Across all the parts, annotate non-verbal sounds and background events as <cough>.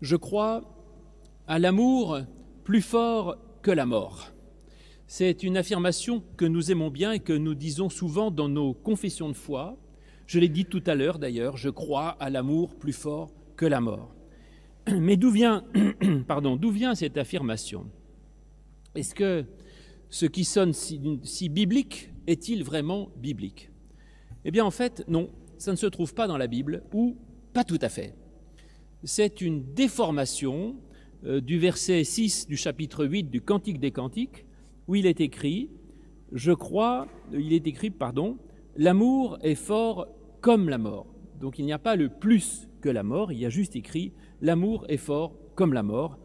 Je crois à l'amour plus fort que la mort. C'est une affirmation que nous aimons bien et que nous disons souvent dans nos confessions de foi. Je l'ai dit tout à l'heure d'ailleurs, je crois à l'amour plus fort que la mort. <clears throat> Mais d'où vient, <clears throat> pardon, d'où vient cette affirmation? Est-ce que ce qui sonne si, si biblique est-il vraiment biblique? Eh bien en fait, non, ça ne se trouve pas dans la Bible, ou pas tout à fait. C'est une déformation euh, du verset 6 du chapitre 8 du Cantique des Cantiques, où il est écrit, je crois, il est écrit, pardon, l'amour est fort comme la mort. Donc il n'y a pas le plus que la mort, il y a juste écrit, l'amour est fort comme la mort.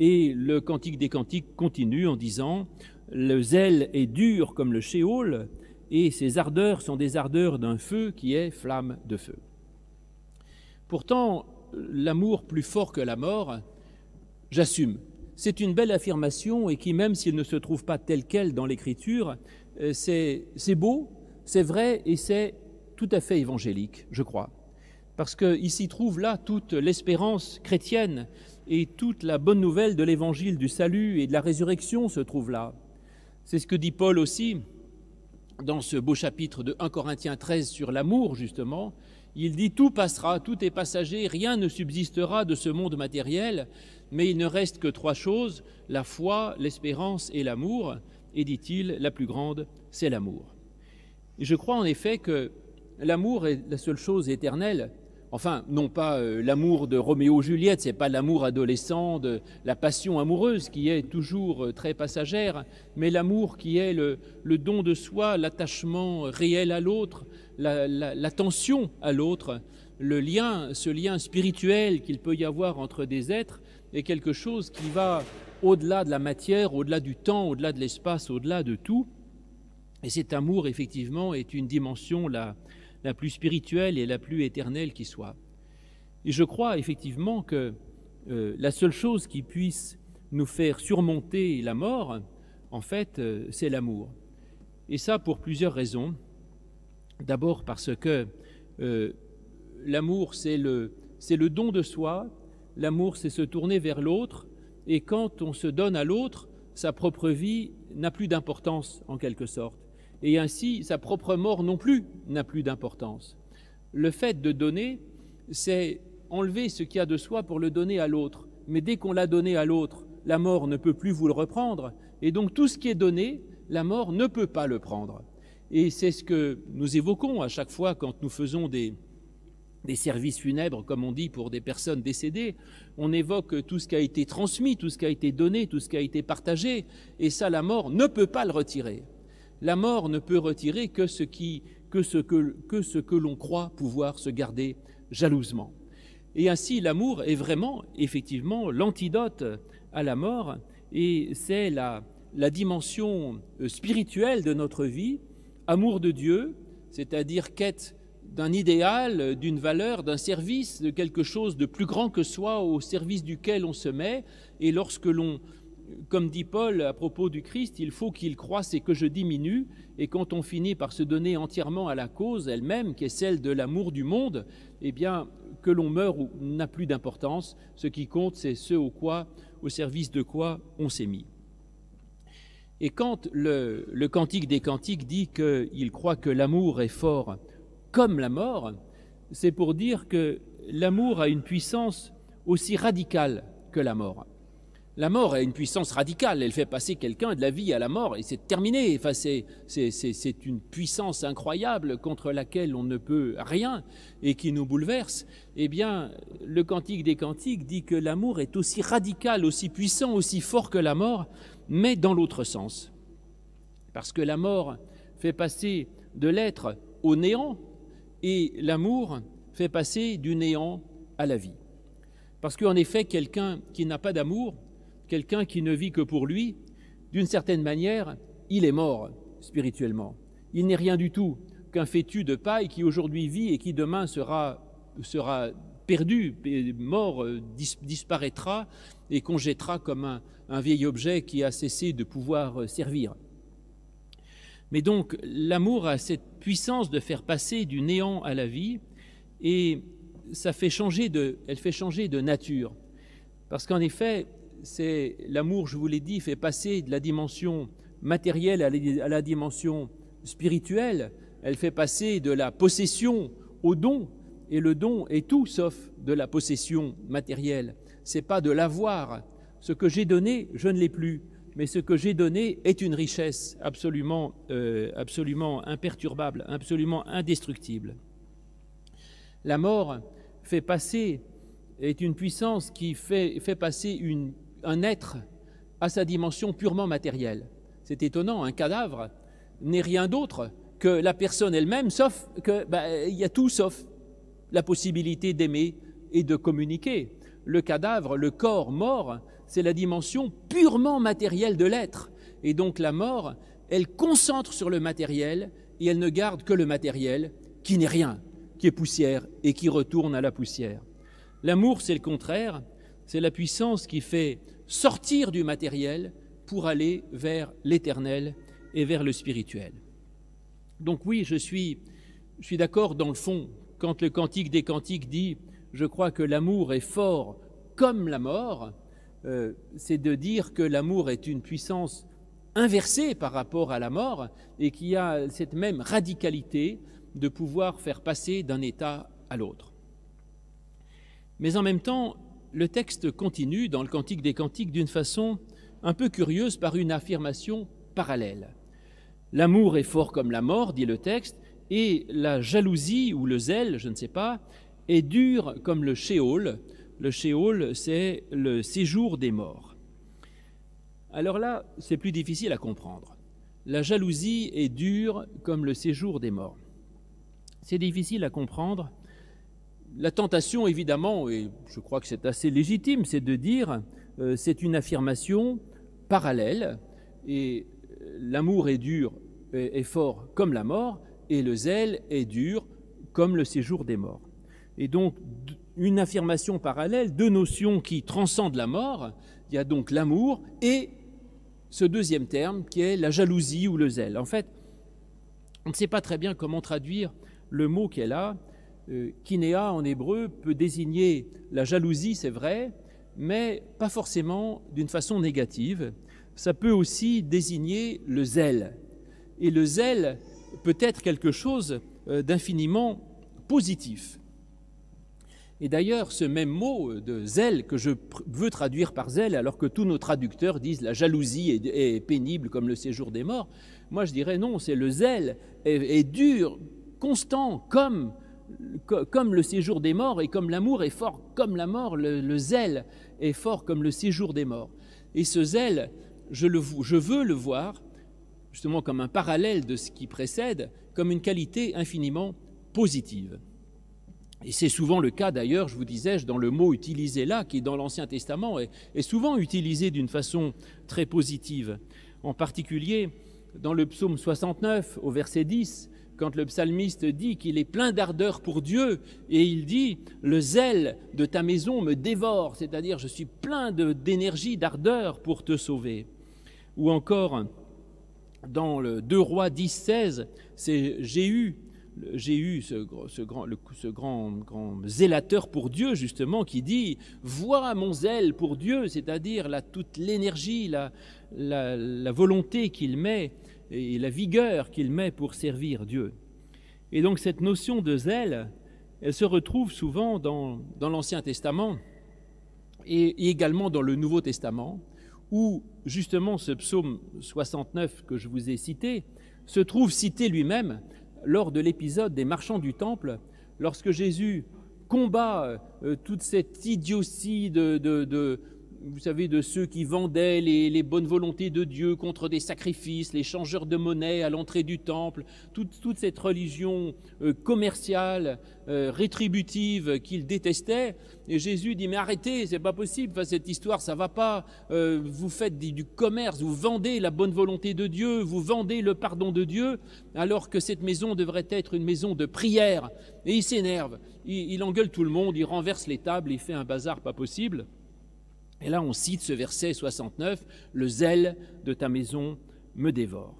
Et le Cantique des Cantiques continue en disant, le zèle est dur comme le shéol, et ses ardeurs sont des ardeurs d'un feu qui est flamme de feu. Pourtant, l'amour plus fort que la mort, j'assume. C'est une belle affirmation et qui, même s'il ne se trouve pas tel quel dans l'Écriture, euh, c'est beau, c'est vrai et c'est tout à fait évangélique, je crois. Parce qu'il s'y trouve là toute l'espérance chrétienne et toute la bonne nouvelle de l'évangile du salut et de la résurrection se trouve là. C'est ce que dit Paul aussi dans ce beau chapitre de 1 Corinthiens 13 sur l'amour, justement, il dit Tout passera, tout est passager, rien ne subsistera de ce monde matériel, mais il ne reste que trois choses la foi, l'espérance et l'amour. Et dit-il, la plus grande, c'est l'amour. Je crois en effet que l'amour est la seule chose éternelle Enfin, non pas euh, l'amour de Roméo-Juliette, c'est pas l'amour adolescent, de la passion amoureuse qui est toujours euh, très passagère, mais l'amour qui est le, don de soi, l'attachement réel à l'autre, l'attention à l'autre, le lien, ce lien spirituel qu'il peut y avoir entre des êtres est quelque chose qui va au-delà de la matière, au-delà du temps, au-delà de l'espace, au-delà de tout. Et cet amour, effectivement, est une dimension là la plus spirituelle et la plus éternelle qui soit. Et je crois effectivement que euh, la seule chose qui puisse nous faire surmonter la mort, en fait, euh, c'est l'amour. Et ça pour plusieurs raisons. D'abord parce que euh, l'amour, c'est le, c'est le don de soi, l'amour, c'est se tourner vers l'autre, et quand on se donne à l'autre, sa propre vie n'a plus d'importance en quelque sorte et ainsi sa propre mort non plus n'a plus d'importance. Le fait de donner, c'est enlever ce qu'il y a de soi pour le donner à l'autre. Mais dès qu'on l'a donné à l'autre, la mort ne peut plus vous le reprendre, et donc tout ce qui est donné, la mort ne peut pas le prendre. Et c'est ce que nous évoquons à chaque fois quand nous faisons des, services funèbres, comme on dit, pour des personnes décédées. On évoque tout ce qui a été transmis, tout ce qui a été donné, tout ce qui a été partagé, et ça, la mort ne peut pas le retirer la mort ne peut retirer que ce, que l'on croit pouvoir se garder jalousement. Et ainsi, l'amour est vraiment, effectivement, l'antidote à la mort, et c'est la, la dimension euh, spirituelle de notre vie, amour de Dieu, c'est-à-dire quête d'un idéal, d'une valeur, d'un service, de quelque chose de plus grand que soi au service duquel on se met, et lorsque l'on comme dit Paul à propos du Christ, il faut qu'il croisse et que je diminue, et quand on finit par se donner entièrement à la cause elle-même, qui est celle de l'amour du monde, eh bien, que l'on meure n'a plus d'importance. Ce qui compte, c'est ce au, quoi, au service de quoi on s'est mis. Et quand le, Cantique des Cantiques dit qu'il croit que l'amour est fort comme la mort, c'est pour dire que l'amour a une puissance aussi radicale que la mort. La mort a une puissance radicale, elle fait passer quelqu'un de la vie à la mort et c'est terminé. Enfin, c'est une puissance incroyable contre laquelle on ne peut rien et qui nous bouleverse. Eh bien, le Cantique des Cantiques dit que l'amour est aussi radical, aussi puissant, aussi fort que la mort, mais dans l'autre sens. Parce que la mort fait passer de l'être au néant et l'amour fait passer du néant à la vie. Parce qu'en effet, quelqu'un qui n'a pas d'amour, quelqu'un qui ne vit que pour lui, d'une certaine manière, il est mort spirituellement. Il n'est rien du tout qu'un fétu de paille qui aujourd'hui vit et qui demain sera, sera perdu, mort, euh, disparaîtra et qu'on jettera comme un, vieil objet qui a cessé de pouvoir euh, servir. Mais donc l'amour a cette puissance de faire passer du néant à la vie et ça fait changer de, elle fait changer de nature. Parce qu'en effet, c'est l'amour, je vous l'ai dit, fait passer de la dimension matérielle à la dimension spirituelle. Elle fait passer de la possession au don, et le don est tout sauf de la possession matérielle. C'est pas de l'avoir. Ce que j'ai donné, je ne l'ai plus mais ce que j'ai donné est une richesse absolument, euh, absolument imperturbable, absolument indestructible. La mort fait passer, est une puissance qui fait, passer un être à sa dimension purement matérielle. C'est étonnant, un cadavre n'est rien d'autre que la personne elle-même, sauf que ben, il y a tout sauf la possibilité d'aimer et de communiquer. Le cadavre, le corps mort, c'est la dimension purement matérielle de l'être. Et donc la mort, elle concentre sur le matériel et elle ne garde que le matériel qui n'est rien, qui est poussière et qui retourne à la poussière. L'amour, c'est le contraire, c'est la puissance qui fait sortir du matériel pour aller vers l'éternel et vers le spirituel. Donc oui, je suis, je suis d'accord dans le fond quand le cantique des cantiques dit ⁇ Je crois que l'amour est fort comme la mort ⁇ euh, c'est de dire que l'amour est une puissance inversée par rapport à la mort et qui a cette même radicalité de pouvoir faire passer d'un état à l'autre. Mais en même temps, le texte continue dans le Cantique des Cantiques d'une façon un peu curieuse par une affirmation parallèle. L'amour est fort comme la mort, dit le texte, et la jalousie ou le zèle, je ne sais pas, est dur comme le shéol, le Sheol, c'est le séjour des morts. Alors là, c'est plus difficile à comprendre. La jalousie est dure comme le séjour des morts. C'est difficile à comprendre. La tentation, évidemment, et je crois que c'est assez légitime, c'est de dire euh, c'est une affirmation parallèle et euh, l'amour est dur et fort comme la mort et le zèle est dur comme le séjour des morts. Et donc, une affirmation parallèle, deux notions qui transcendent la mort. Il y a donc l'amour et ce deuxième terme qui est la jalousie ou le zèle. En fait, on ne sait pas très bien comment traduire le mot qui est là. Kinéa en hébreu peut désigner la jalousie, c'est vrai, mais pas forcément d'une façon négative. Ça peut aussi désigner le zèle. Et le zèle peut être quelque chose euh, d'infiniment positif. Et d'ailleurs, ce même mot de zèle que je veux traduire par zèle, alors que tous nos traducteurs disent la jalousie est, pénible comme le séjour des morts, moi je dirais non, c'est le zèle est, dur, constant comme, comme le séjour des morts et comme l'amour est fort comme la mort, le, zèle est fort comme le séjour des morts. Et ce zèle, je, le, je veux le voir justement comme un parallèle de ce qui précède, comme une qualité infiniment positive. Et c'est souvent le cas d'ailleurs, je vous disais, dans le mot utilisé là, qui dans l'Ancien Testament est, est souvent utilisé d'une façon très positive. En particulier dans le psaume 69 au verset 10, quand le psalmiste dit qu'il est plein d'ardeur pour Dieu, et il dit, le zèle de ta maison me dévore, c'est-à-dire je suis plein d'énergie, d'ardeur pour te sauver. Ou encore, dans le 2 Rois 10, 16, c'est Jéhu j'ai eu ce, grand, ce grand, grand, zélateur pour Dieu, justement, qui dit Vois mon zèle pour Dieu, c'est-à-dire toute l'énergie, la, la, volonté qu'il met et la vigueur qu'il met pour servir Dieu. Et donc, cette notion de zèle, elle se retrouve souvent dans, dans l'Ancien Testament et, également dans le Nouveau Testament, où justement ce psaume 69 que je vous ai cité se trouve cité lui-même lors de l'épisode des marchands du temple, lorsque Jésus combat euh, toute cette idiotie de, vous savez, de ceux qui vendaient les, bonnes volontés de Dieu contre des sacrifices, les changeurs de monnaie à l'entrée du temple, toute, cette religion euh, commerciale, euh, rétributive qu'il détestait. Et Jésus dit, mais arrêtez, c'est pas possible, cette histoire, ça va pas. Euh, vous faites du commerce, vous vendez la bonne volonté de Dieu, vous vendez le pardon de Dieu, alors que cette maison devrait être une maison de prière. Et il s'énerve, il engueule tout le monde, il renverse les tables, il fait un bazar pas possible. Et là, on cite ce verset 69, Le zèle de ta maison me dévore.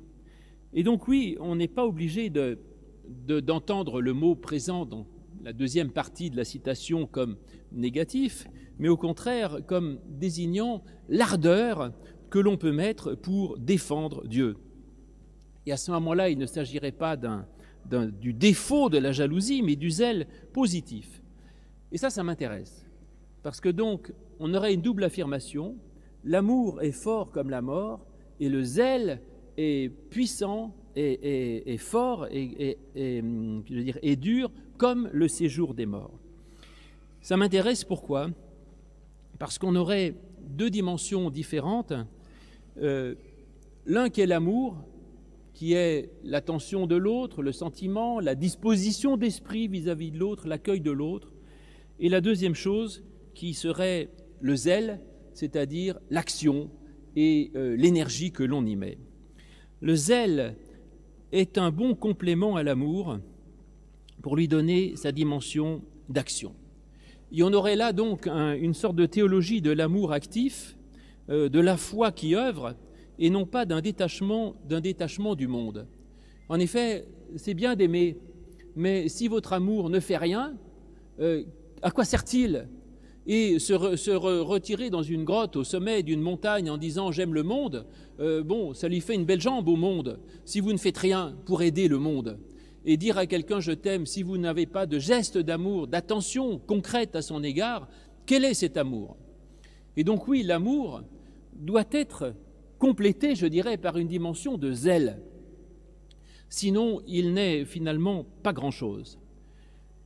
Et donc oui, on n'est pas obligé d'entendre le mot présent dans la deuxième partie de la citation comme négatif, mais au contraire comme désignant l'ardeur que l'on peut mettre pour défendre Dieu. Et à ce moment-là, il ne s'agirait pas du défaut de la jalousie, mais du zèle positif. Et ça, ça m'intéresse. Parce que donc, on aurait une double affirmation. L'amour est fort comme la mort, et le zèle est puissant et, fort et, dire, et dur comme le séjour des morts. Ça m'intéresse pourquoi? Parce qu'on aurait deux dimensions différentes. Euh, l'un qui est l'amour, qui est l'attention de l'autre, le sentiment, la disposition d'esprit vis-à-vis de l'autre, l'accueil de l'autre. Et la deuxième chose qui serait le zèle, c'est-à-dire l'action et euh, l'énergie que l'on y met. Le zèle est un bon complément à l'amour pour lui donner sa dimension d'action. Y en aurait là donc une sorte de théologie de l'amour actif, euh, de la foi qui œuvre, et non pas d'un détachement, d'un détachement du monde. En effet, c'est bien d'aimer, mais si votre amour ne fait rien, euh, à quoi sert-il Et se, retirer dans une grotte au sommet d'une montagne en disant j'aime le monde, euh, bon, ça lui fait une belle jambe au monde, si vous ne faites rien pour aider le monde et dire à quelqu'un je t'aime si vous n'avez pas de geste d'amour, d'attention concrète à son égard, quel est cet amour? Et donc oui, l'amour doit être complété, je dirais, par une dimension de zèle. Sinon, il n'est finalement pas grand-chose.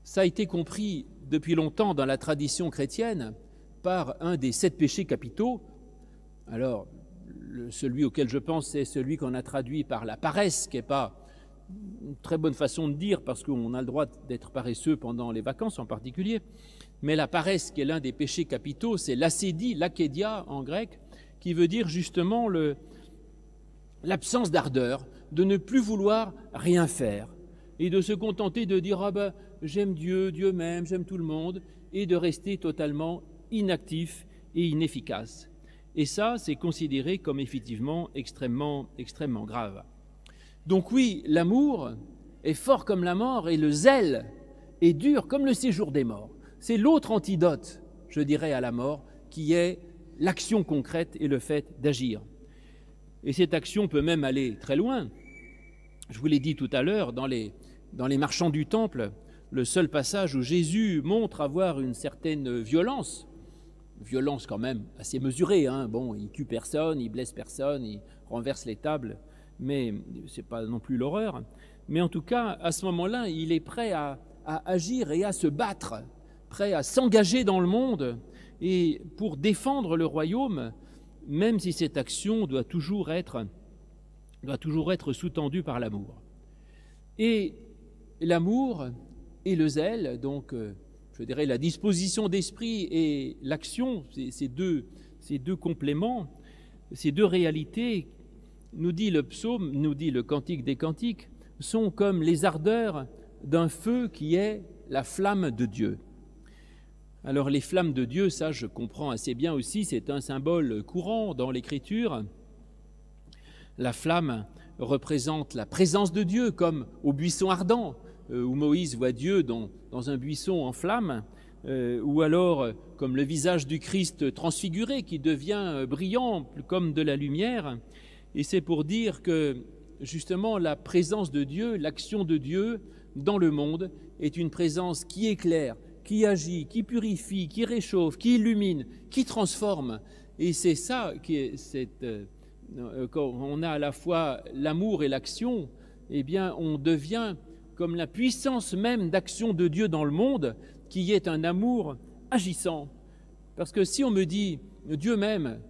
Ça a été compris depuis longtemps dans la tradition chrétienne par un des sept péchés capitaux. Alors, celui auquel je pense, c'est celui qu'on a traduit par la paresse, qui n'est pas une très bonne façon de dire, parce qu'on a le droit d'être paresseux pendant les vacances en particulier, mais la paresse, qui est l'un des péchés capitaux, c'est l'acédie, l'akédia en grec, qui veut dire justement l'absence d'ardeur, de ne plus vouloir rien faire, et de se contenter de dire ah ben, j'aime Dieu, Dieu m'aime, j'aime tout le monde, et de rester totalement inactif et inefficace. Et ça, c'est considéré comme effectivement extrêmement, extrêmement grave. Donc oui, l'amour est fort comme la mort et le zèle est dur comme le séjour des morts. C'est l'autre antidote, je dirais, à la mort, qui est l'action concrète et le fait d'agir. Et cette action peut même aller très loin. Je vous l'ai dit tout à l'heure, dans les, dans les marchands du temple, le seul passage où Jésus montre avoir une certaine violence, violence quand même assez mesurée, hein. bon, il tue personne, il blesse personne, il renverse les tables, mais ce n'est pas non plus l'horreur. Mais en tout cas, à ce moment-là, il est prêt à, agir et à se battre, prêt à s'engager dans le monde et pour défendre le royaume, même si cette action doit toujours être, doit toujours être sous-tendue par l'amour. Et l'amour et le zèle, donc euh, je dirais la disposition d'esprit et l'action, ces deux, ces deux compléments, ces deux réalités nous dit le psaume, nous dit le cantique des cantiques, sont comme les ardeurs d'un feu qui est la flamme de Dieu. Alors les flammes de Dieu, ça je comprends assez bien aussi, c'est un symbole courant dans l'Écriture. La flamme représente la présence de Dieu, comme au buisson ardent, où Moïse voit Dieu dans, un buisson en flamme, euh, ou alors comme le visage du Christ transfiguré qui devient brillant comme de la lumière. Et c'est pour dire que justement la présence de Dieu, l'action de Dieu dans le monde est une présence qui éclaire, qui agit, qui purifie, qui réchauffe, qui illumine, qui transforme. Et c'est ça qui est cette, euh, quand on a à la fois l'amour et l'action, eh bien on devient comme la puissance même d'action de Dieu dans le monde, qui est un amour agissant. Parce que si on me dit Dieu m'aime,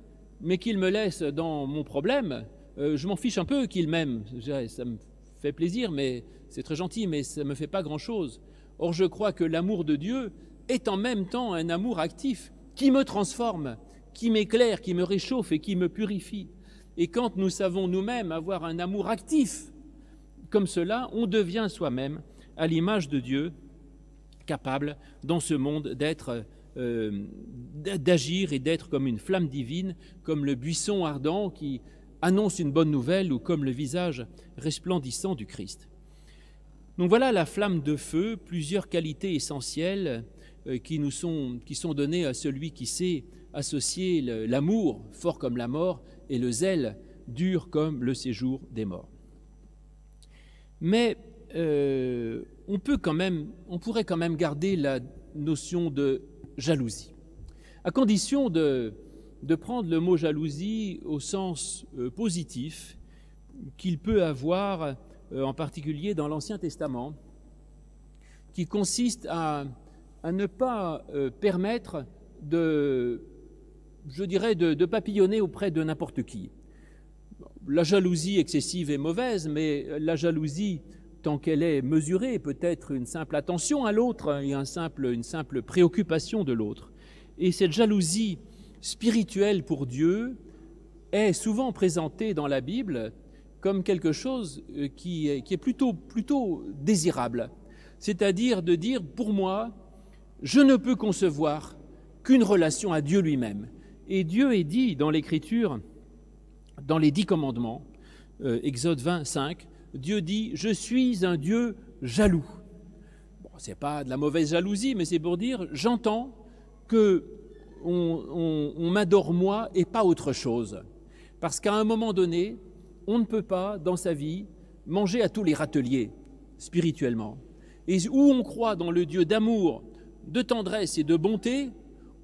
mais qu'il me laisse dans mon problème, euh, je m'en fiche un peu qu'il m'aime. Ça me fait plaisir, mais c'est très gentil, mais ça ne me fait pas grand-chose. Or, je crois que l'amour de Dieu est en même temps un amour actif qui me transforme, qui m'éclaire, qui me réchauffe et qui me purifie. Et quand nous savons nous-mêmes avoir un amour actif comme cela, on devient soi-même, à l'image de Dieu, capable dans ce monde d'être euh, d'agir et d'être comme une flamme divine, comme le buisson ardent qui annonce une bonne nouvelle ou comme le visage resplendissant du Christ. Donc voilà la flamme de feu, plusieurs qualités essentielles euh, qui sont, donnés à celui qui sait associer l'amour, fort comme la mort, et le zèle, dur comme le séjour des morts. Mais euh, on peut quand même, on pourrait quand même garder la notion de jalousie, à condition de, prendre le mot jalousie au sens euh, positif qu'il peut avoir, en particulier dans l'Ancien Testament, qui consiste à ne pas euh, permettre de, je dirais, de, papillonner auprès de n'importe qui. La jalousie excessive est mauvaise, mais la jalousie, tant qu'elle est mesurée, peut être une simple attention à l'autre et un simple, une simple préoccupation de l'autre. Et cette jalousie spirituelle pour Dieu est souvent présentée dans la Bible comme quelque chose euh, qui est, qui est plutôt, plutôt désirable. C'est-à-dire de dire, pour moi, je ne peux concevoir qu'une relation à Dieu lui-même. Et Dieu est dit dans l'Écriture, dans les dix commandements, euh, Exode 25, Dieu dit Je suis un Dieu jaloux. Ce n'est pas de la mauvaise jalousie, mais c'est pour dire J'entends que on m'adore moi et pas autre chose. Parce qu'à un moment donné, on ne peut pas, dans sa vie, manger à tous les râteliers, spirituellement. Et où on croit dans le Dieu d'amour, de tendresse et de bonté,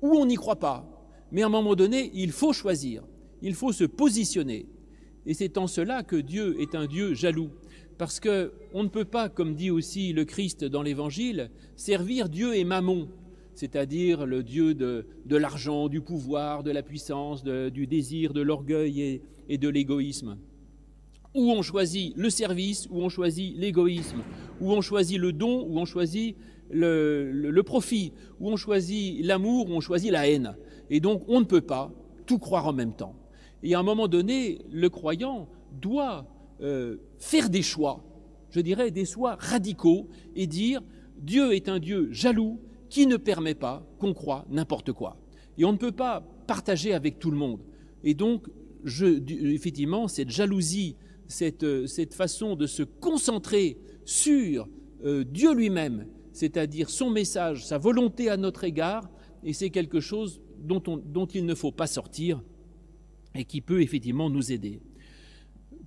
ou on n'y croit pas. Mais à un moment donné, il faut choisir, il faut se positionner. Et c'est en cela que Dieu est un Dieu jaloux. Parce qu'on ne peut pas, comme dit aussi le Christ dans l'Évangile, servir Dieu et Mammon, c'est-à-dire le Dieu de, l'argent, du pouvoir, de la puissance, du désir, de l'orgueil et de l'égoïsme. Ou on choisit le service, ou on choisit l'égoïsme, ou on choisit le don, ou on choisit le, profit, où on choisit l'amour, où on choisit la haine. Et donc on ne peut pas tout croire en même temps. Et à un moment donné, le croyant doit euh, faire des choix, je dirais des choix radicaux, et dire Dieu est un Dieu jaloux qui ne permet pas qu'on croit n'importe quoi. Et on ne peut pas partager avec tout le monde. Et donc, je, effectivement, cette jalousie, cette, cette, façon de se concentrer sur euh, Dieu lui-même c'est-à-dire son message, sa volonté à notre égard, et c'est quelque chose dont, il ne faut pas sortir et qui peut effectivement nous aider.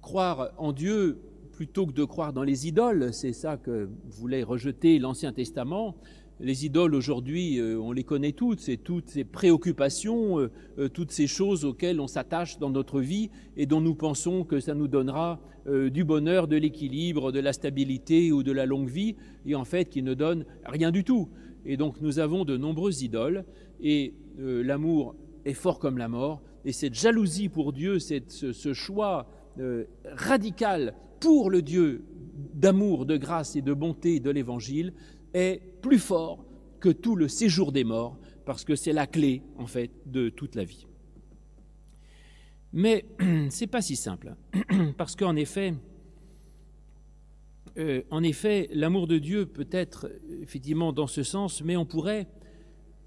Croire en Dieu plutôt que de croire dans les idoles, c'est ça que voulait rejeter l'Ancien Testament, les idoles aujourd'hui, euh, on les connaît toutes, c'est toutes ces préoccupations, euh, euh, toutes ces choses auxquelles on s'attache dans notre vie et dont nous pensons que ça nous donnera du bonheur, de l'équilibre, de la stabilité ou de la longue vie, et en fait qui ne donnent rien du tout. Et donc nous avons de nombreuses idoles, et l'amour est fort comme la mort, et cette jalousie pour Dieu, ce, ce choix radical pour le Dieu d'amour, de grâce et de bonté de l'Évangile, est plus fort que tout le séjour des morts, parce que c'est la clé, en fait, de toute la vie. Mais <clears throat> c'est pas si simple, <clears throat> parce qu'en effet, euh, effet, l'amour de Dieu peut être effectivement dans ce sens, mais on pourrait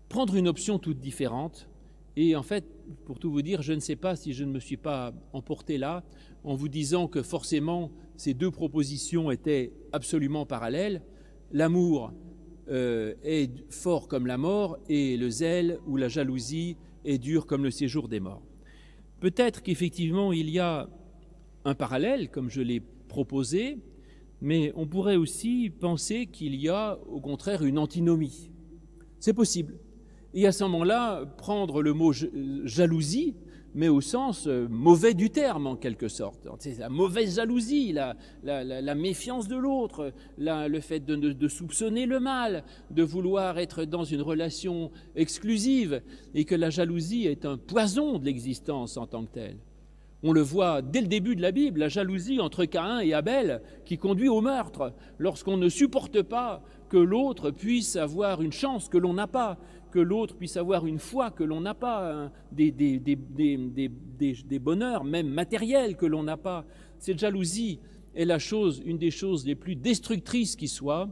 prendre une option toute différente. Et en fait, pour tout vous dire, je ne sais pas si je ne me suis pas emporté là en vous disant que forcément ces deux propositions étaient absolument parallèles l'amour euh, est fort comme la mort et le zèle ou la jalousie est dur comme le séjour des morts. Peut-être qu'effectivement il y a un parallèle, comme je l'ai proposé, mais on pourrait aussi penser qu'il y a au contraire une antinomie. C'est possible. Et à ce moment-là, prendre le mot jalousie mais au sens euh, mauvais du terme en quelque sorte. C'est la mauvaise jalousie, la, méfiance de l'autre, le fait de, de, soupçonner le mal, de vouloir être dans une relation exclusive, et que la jalousie est un poison de l'existence en tant que telle. On le voit dès le début de la Bible, la jalousie entre Caïn et Abel qui conduit au meurtre, lorsqu'on ne supporte pas que l'autre puisse avoir une chance que l'on n'a pas, que l'autre puisse avoir une foi que l'on n'a pas, hein, des, des, bonheurs même matériels que l'on n'a pas. Cette jalousie est la chose, une des choses les plus destructrices qui soit.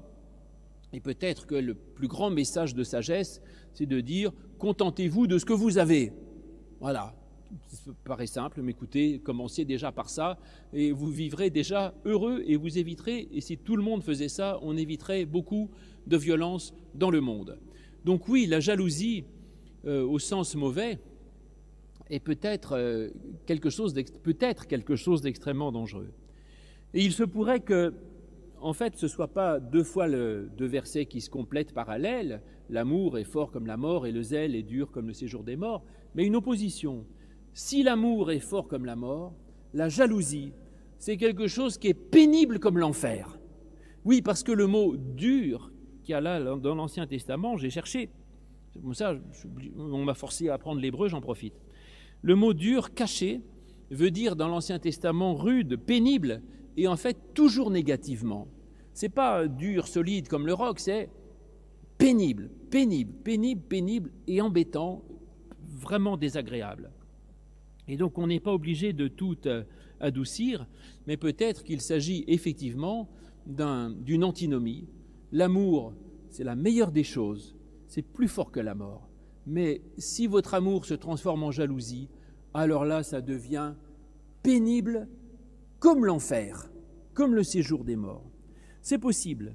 Et peut-être que le plus grand message de sagesse, c'est de dire contentez-vous de ce que vous avez. Voilà. Ça paraît simple, mais écoutez, commencez déjà par ça, et vous vivrez déjà heureux, et vous éviterez, et si tout le monde faisait ça, on éviterait beaucoup de violence dans le monde. Donc oui, la jalousie, euh, au sens mauvais, est peut-être euh, quelque chose peut-être quelque chose d'extrêmement dangereux. Et il se pourrait que, en fait, ce ne soit pas deux fois deux versets qui se complètent parallèles, l'amour est fort comme la mort et le zèle est dur comme le séjour des morts, mais une opposition. Si l'amour est fort comme la mort, la jalousie, c'est quelque chose qui est pénible comme l'enfer. Oui, parce que le mot dur qu'il y a là dans l'Ancien Testament, j'ai cherché. Comme on m'a forcé à apprendre l'hébreu, j'en profite. Le mot dur, caché, veut dire dans l'Ancien Testament rude, pénible, et en fait toujours négativement. C'est pas dur, solide comme le roc, c'est pénible, pénible, pénible, pénible et embêtant, vraiment désagréable. Et donc on n'est pas obligé de tout euh, adoucir, mais peut-être qu'il s'agit effectivement d'une antinomie. L'amour, c'est la meilleure des choses, c'est plus fort que la mort. Mais si votre amour se transforme en jalousie, alors là, ça devient pénible comme l'enfer, comme le séjour des morts. C'est possible.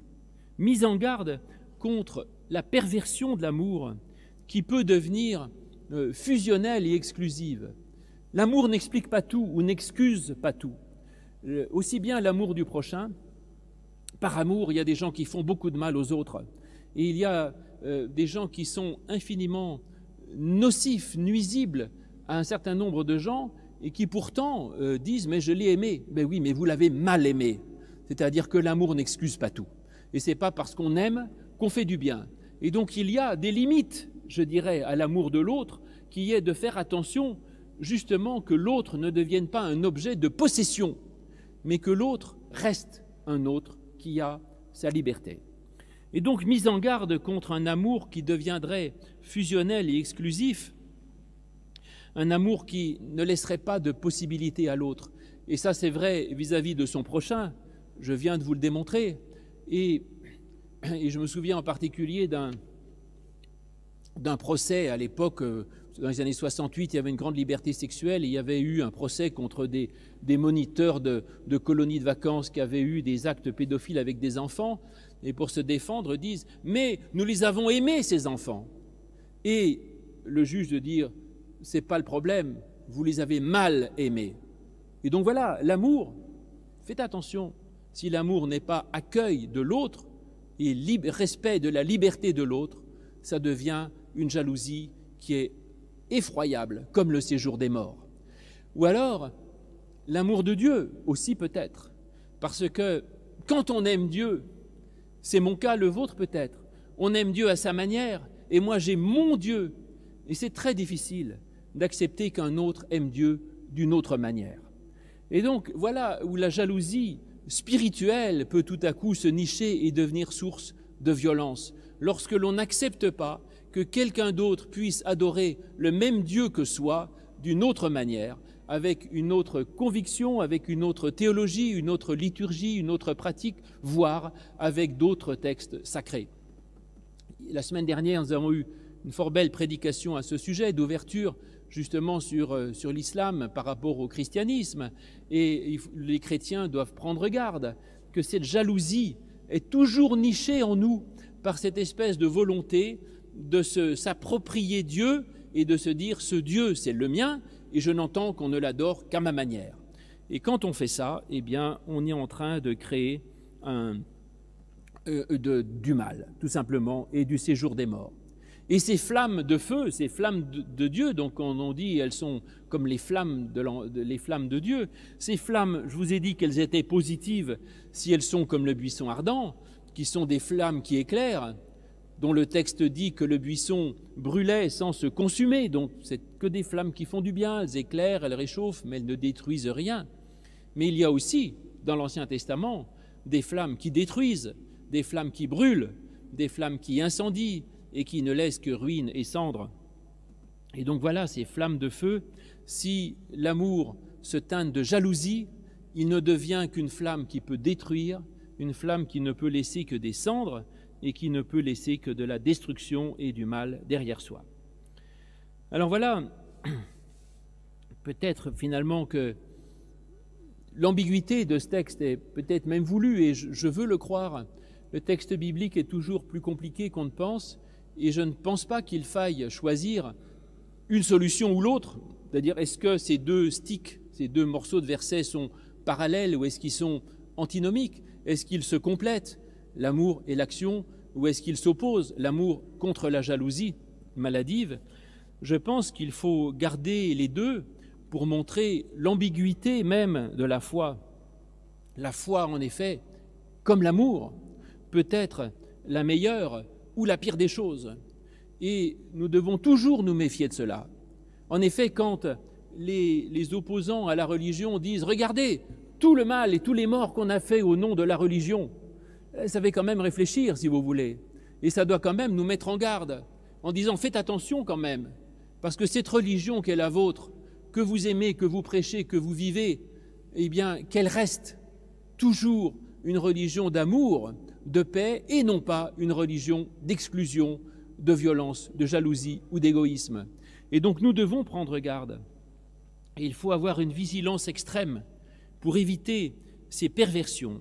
Mise en garde contre la perversion de l'amour qui peut devenir euh, fusionnelle et exclusive. L'amour n'explique pas tout ou n'excuse pas tout. Euh, aussi bien l'amour du prochain, par amour, il y a des gens qui font beaucoup de mal aux autres. Et il y a euh, des gens qui sont infiniment nocifs, nuisibles à un certain nombre de gens et qui pourtant euh, disent Mais je l'ai aimé. Mais oui, mais vous l'avez mal aimé. C'est-à-dire que l'amour n'excuse pas tout. Et ce n'est pas parce qu'on aime qu'on fait du bien. Et donc il y a des limites, je dirais, à l'amour de l'autre, qui est de faire attention justement que l'autre ne devienne pas un objet de possession, mais que l'autre reste un autre qui a sa liberté. Et donc mise en garde contre un amour qui deviendrait fusionnel et exclusif, un amour qui ne laisserait pas de possibilité à l'autre. Et ça c'est vrai vis-à-vis de son prochain, je viens de vous le démontrer. Et, et je me souviens en particulier d'un procès à l'époque euh, dans les années 68, il y avait une grande liberté sexuelle et il y avait eu un procès contre des, moniteurs de, colonies de vacances qui avaient eu des actes pédophiles avec des enfants. Et pour se défendre, disent Mais nous les avons aimés, ces enfants. Et le juge de dire C'est pas le problème, vous les avez mal aimés. Et donc voilà, l'amour, faites attention, si l'amour n'est pas accueil de l'autre et respect de la liberté de l'autre, ça devient une jalousie qui est effroyable, comme le séjour des morts. Ou alors, l'amour de Dieu aussi peut-être, parce que quand on aime Dieu, c'est mon cas, le vôtre peut-être, on aime Dieu à sa manière, et moi j'ai mon Dieu, et c'est très difficile d'accepter qu'un autre aime Dieu d'une autre manière. Et donc voilà où la jalousie spirituelle peut tout à coup se nicher et devenir source de violence, lorsque l'on n'accepte pas que quelqu'un d'autre puisse adorer le même Dieu que soi d'une autre manière, avec une autre conviction, avec une autre théologie, une autre liturgie, une autre pratique, voire avec d'autres textes sacrés. La semaine dernière, nous avons eu une fort belle prédication à ce sujet, d'ouverture justement sur, euh, l'islam par rapport au christianisme. Et les chrétiens doivent prendre garde que cette jalousie est toujours nichée en nous par cette espèce de volonté de s'approprier Dieu et de se dire ce Dieu c'est le mien et je n'entends qu'on ne l'adore qu'à ma manière. Et quand on fait ça, eh bien, on est en train de créer un, euh, de, du mal, tout simplement, et du séjour des morts. Et ces flammes de feu, ces flammes de, Dieu, donc on, on, dit elles sont comme les flammes de, les flammes de Dieu, ces flammes, je vous ai dit qu'elles étaient positives si elles sont comme le buisson ardent, qui sont des flammes qui éclairent, dont le texte dit que le buisson brûlait sans se consumer, donc c'est que des flammes qui font du bien, elles éclairent, elles réchauffent, mais elles ne détruisent rien. Mais il y a aussi, dans l'Ancien Testament, des flammes qui détruisent, des flammes qui brûlent, des flammes qui incendient et qui ne laissent que ruines et cendres. Et donc voilà, ces flammes de feu, si l'amour se teinte de jalousie, il ne devient qu'une flamme qui peut détruire, une flamme qui ne peut laisser que des cendres, et qui ne peut laisser que de la destruction et du mal derrière soi. Alors voilà, <clears throat> peut-être finalement que l'ambiguïté de ce texte est peut-être même voulue, et je, veux le croire. Le texte biblique est toujours plus compliqué qu'on ne pense, et je ne pense pas qu'il faille choisir une solution ou l'autre, c'est-à-dire est-ce que ces deux sticks, ces deux morceaux de versets sont parallèles ou est-ce qu'ils sont antinomiques? Est-ce qu'ils se complètent, l'amour et l'action, ou est-ce qu'ils s'opposent, l'amour contre la jalousie maladive? Je pense qu'il faut garder les deux pour montrer l'ambiguïté même de la foi. La foi, en effet, comme l'amour, peut être la meilleure ou la pire des choses. Et nous devons toujours nous méfier de cela. En effet, quand les, opposants à la religion disent Regardez, tout le mal et tous les morts qu'on a fait au nom de la religion, ça fait quand même réfléchir, si vous voulez. Et ça doit quand même nous mettre en garde, en disant Faites attention quand même, parce que cette religion qui est la vôtre, que vous aimez, que vous prêchez, que vous vivez, eh bien, qu'elle reste toujours une religion d'amour, de paix, et non pas une religion d'exclusion, de violence, de jalousie ou d'égoïsme. Et donc nous devons prendre garde. Il faut avoir une vigilance extrême pour éviter ces perversions.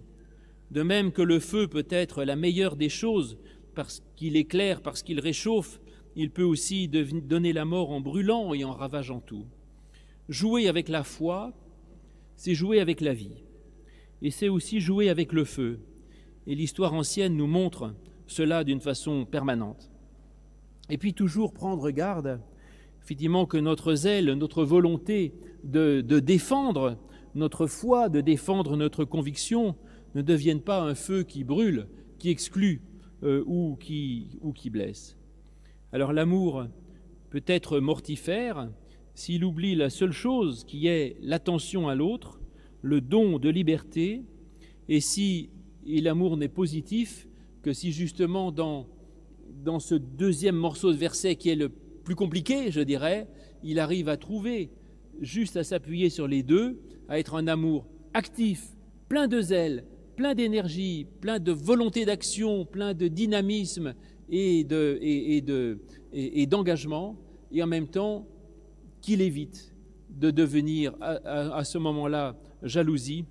De même que le feu peut être la meilleure des choses parce qu'il éclaire, parce qu'il réchauffe, il peut aussi donner la mort en brûlant et en ravageant tout. Jouer avec la foi, c'est jouer avec la vie. Et c'est aussi jouer avec le feu. Et l'histoire ancienne nous montre cela d'une façon permanente. Et puis toujours prendre garde, effectivement, que notre zèle, notre volonté de, défendre notre foi, de défendre notre conviction, ne devienne pas un feu qui brûle, qui exclut euh, ou, qui, ou qui blesse. Alors l'amour peut être mortifère s'il oublie la seule chose qui est l'attention à l'autre, le don de liberté, et si l'amour n'est positif que si justement dans dans ce deuxième morceau de verset qui est le plus compliqué, je dirais, il arrive à trouver, juste à s'appuyer sur les deux, à être un amour actif, plein de zèle, plein d'énergie, plein de volonté d'action, plein de dynamisme et d'engagement, et, et, en même temps qu'il évite de devenir à, à ce moment-là jalousie,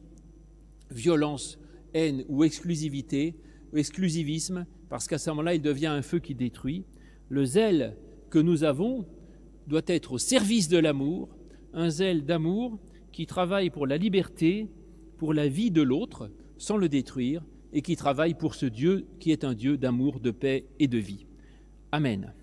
violence, haine ou exclusivité, exclusivisme, parce qu'à ce moment-là, il devient un feu qui détruit. Le zèle que nous avons doit être au service de l'amour, un zèle d'amour qui travaille pour la liberté, pour la vie de l'autre, sans le détruire, et qui travaille pour ce Dieu qui est un Dieu d'amour, de paix et de vie. Amen.